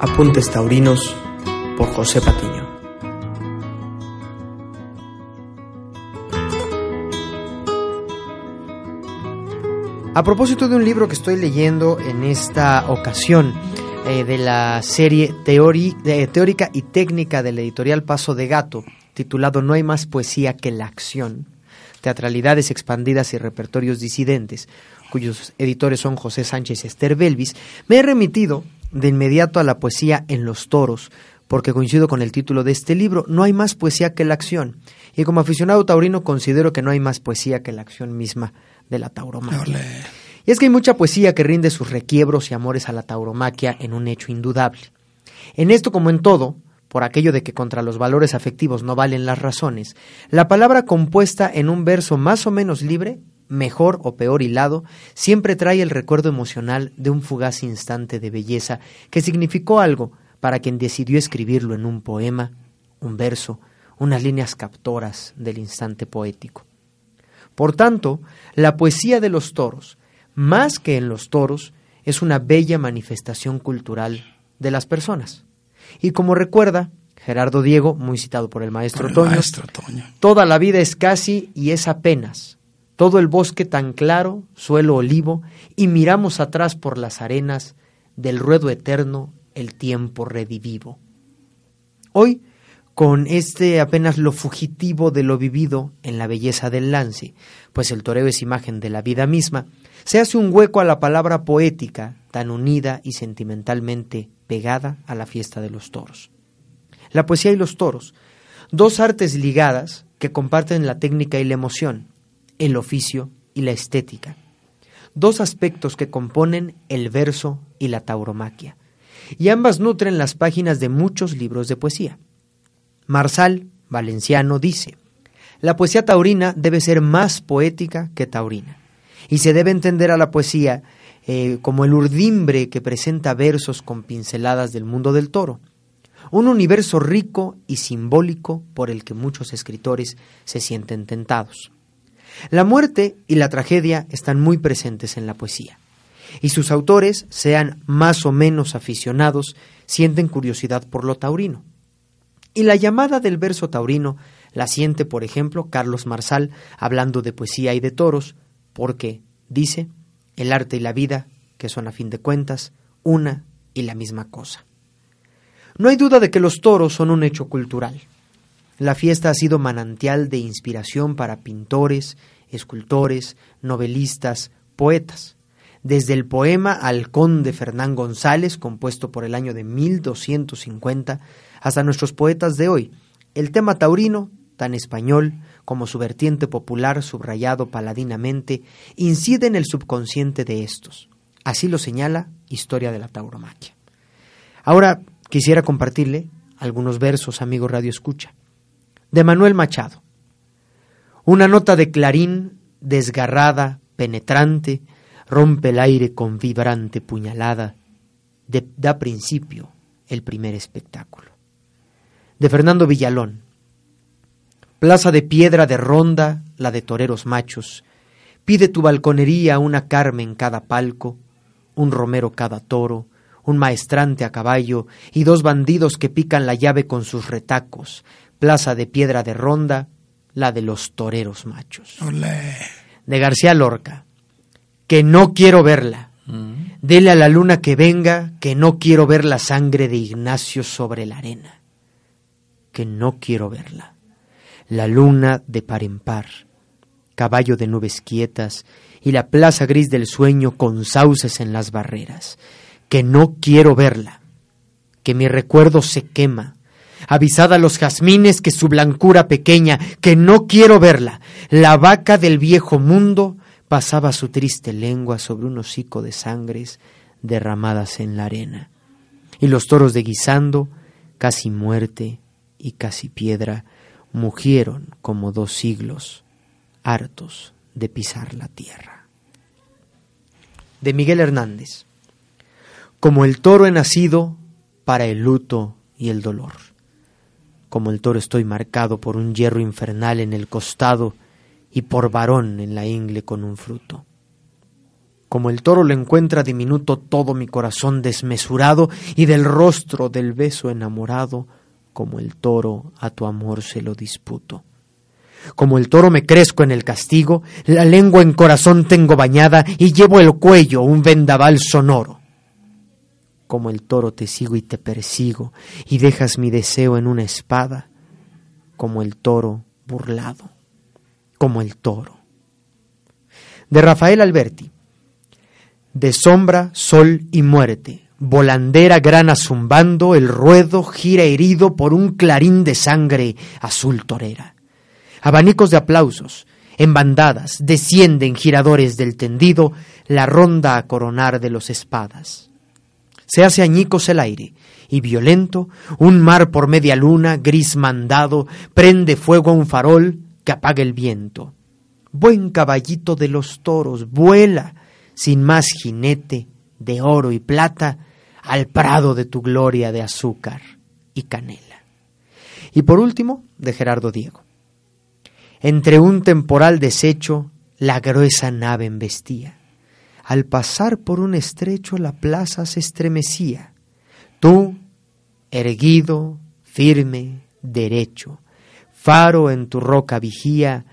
Apuntes Taurinos por José Patiño. A propósito de un libro que estoy leyendo en esta ocasión, eh, de la serie Teórica y Técnica de la editorial Paso de Gato, titulado No hay más poesía que la acción, teatralidades expandidas y repertorios disidentes, cuyos editores son José Sánchez y Esther Belvis, me he remitido de inmediato a la poesía en los toros, porque coincido con el título de este libro, No hay más poesía que la acción, y como aficionado taurino considero que no hay más poesía que la acción misma de la tauromaquia. Y es que hay mucha poesía que rinde sus requiebros y amores a la tauromaquia en un hecho indudable. En esto como en todo, por aquello de que contra los valores afectivos no valen las razones, la palabra compuesta en un verso más o menos libre, mejor o peor hilado, siempre trae el recuerdo emocional de un fugaz instante de belleza que significó algo para quien decidió escribirlo en un poema, un verso, unas líneas captoras del instante poético. Por tanto, la poesía de los toros, más que en los toros, es una bella manifestación cultural de las personas. Y como recuerda Gerardo Diego, muy citado por el maestro, Toño, toda la vida es casi y es apenas, todo el bosque tan claro, suelo olivo, y miramos atrás por las arenas del ruedo eterno el tiempo redivivo. Hoy, con este apenas lo fugitivo de lo vivido en la belleza del lance, pues el toreo es imagen de la vida misma, se hace un hueco a la palabra poética tan unida y sentimentalmente pegada a la fiesta de los toros. La poesía y los toros, dos artes ligadas que comparten la técnica y la emoción, el oficio y la estética, dos aspectos que componen el verso y la tauromaquia, y ambas nutren las páginas de muchos libros de poesía. Marsal, valenciano, dice, la poesía taurina debe ser más poética que taurina, y se debe entender a la poesía eh, como el urdimbre que presenta versos con pinceladas del mundo del toro, un universo rico y simbólico por el que muchos escritores se sienten tentados. La muerte y la tragedia están muy presentes en la poesía, y sus autores, sean más o menos aficionados, sienten curiosidad por lo taurino. Y la llamada del verso taurino la siente, por ejemplo, Carlos Marsal, hablando de poesía y de toros, porque, dice, el arte y la vida, que son a fin de cuentas una y la misma cosa. No hay duda de que los toros son un hecho cultural. La fiesta ha sido manantial de inspiración para pintores, escultores, novelistas, poetas. Desde el poema Al conde Fernán González, compuesto por el año de 1250, hasta nuestros poetas de hoy, el tema taurino, tan español, como su vertiente popular subrayado paladinamente, incide en el subconsciente de estos. Así lo señala Historia de la Tauromaquia. Ahora quisiera compartirle algunos versos, amigo Radio Escucha, de Manuel Machado. Una nota de clarín desgarrada, penetrante, rompe el aire con vibrante puñalada, da principio el primer espectáculo. De Fernando Villalón, Plaza de piedra de ronda, la de toreros machos. Pide tu balconería una carmen cada palco, un romero cada toro, un maestrante a caballo y dos bandidos que pican la llave con sus retacos. Plaza de piedra de ronda, la de los toreros machos. De García Lorca. Que no quiero verla. Mm. Dele a la luna que venga, que no quiero ver la sangre de Ignacio sobre la arena. Que no quiero verla la luna de par en par, caballo de nubes quietas y la plaza gris del sueño con sauces en las barreras, que no quiero verla, que mi recuerdo se quema, Avisad a los jazmines que su blancura pequeña, que no quiero verla. La vaca del viejo mundo pasaba su triste lengua sobre un hocico de sangres derramadas en la arena. Y los toros de guisando, casi muerte y casi piedra, mugieron como dos siglos, hartos de pisar la tierra. De Miguel Hernández. Como el toro he nacido para el luto y el dolor. Como el toro estoy marcado por un hierro infernal en el costado y por varón en la ingle con un fruto. Como el toro lo encuentra diminuto todo mi corazón desmesurado y del rostro del beso enamorado, como el toro a tu amor se lo disputo. Como el toro me crezco en el castigo, la lengua en corazón tengo bañada y llevo el cuello un vendaval sonoro. Como el toro te sigo y te persigo y dejas mi deseo en una espada, como el toro burlado, como el toro. De Rafael Alberti. De sombra, sol y muerte, volandera grana zumbando, el ruedo gira herido por un clarín de sangre azul torera. Abanicos de aplausos, en bandadas, descienden giradores del tendido, la ronda a coronar de los espadas. Se hace añicos el aire, y violento, un mar por media luna, gris mandado, prende fuego a un farol que apaga el viento. Buen caballito de los toros, vuela, sin más jinete, de oro y plata, al prado de tu gloria de azúcar y canela. Y por último, de Gerardo Diego. Entre un temporal deshecho, la gruesa nave embestía. Al pasar por un estrecho, la plaza se estremecía. Tú, erguido, firme, derecho, faro en tu roca vigía,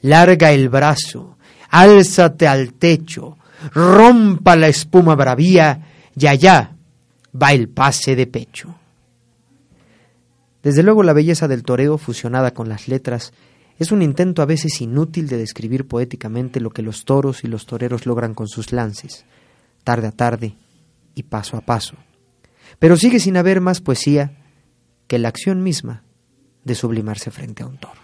larga el brazo, álzate al techo, rompa la espuma bravía, y allá va el pase de pecho. Desde luego la belleza del toreo fusionada con las letras es un intento a veces inútil de describir poéticamente lo que los toros y los toreros logran con sus lances, tarde a tarde y paso a paso. Pero sigue sin haber más poesía que la acción misma de sublimarse frente a un toro.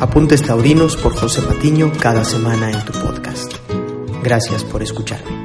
Apuntes Taurinos por José Patiño cada semana en tu podcast. Gracias por escucharme.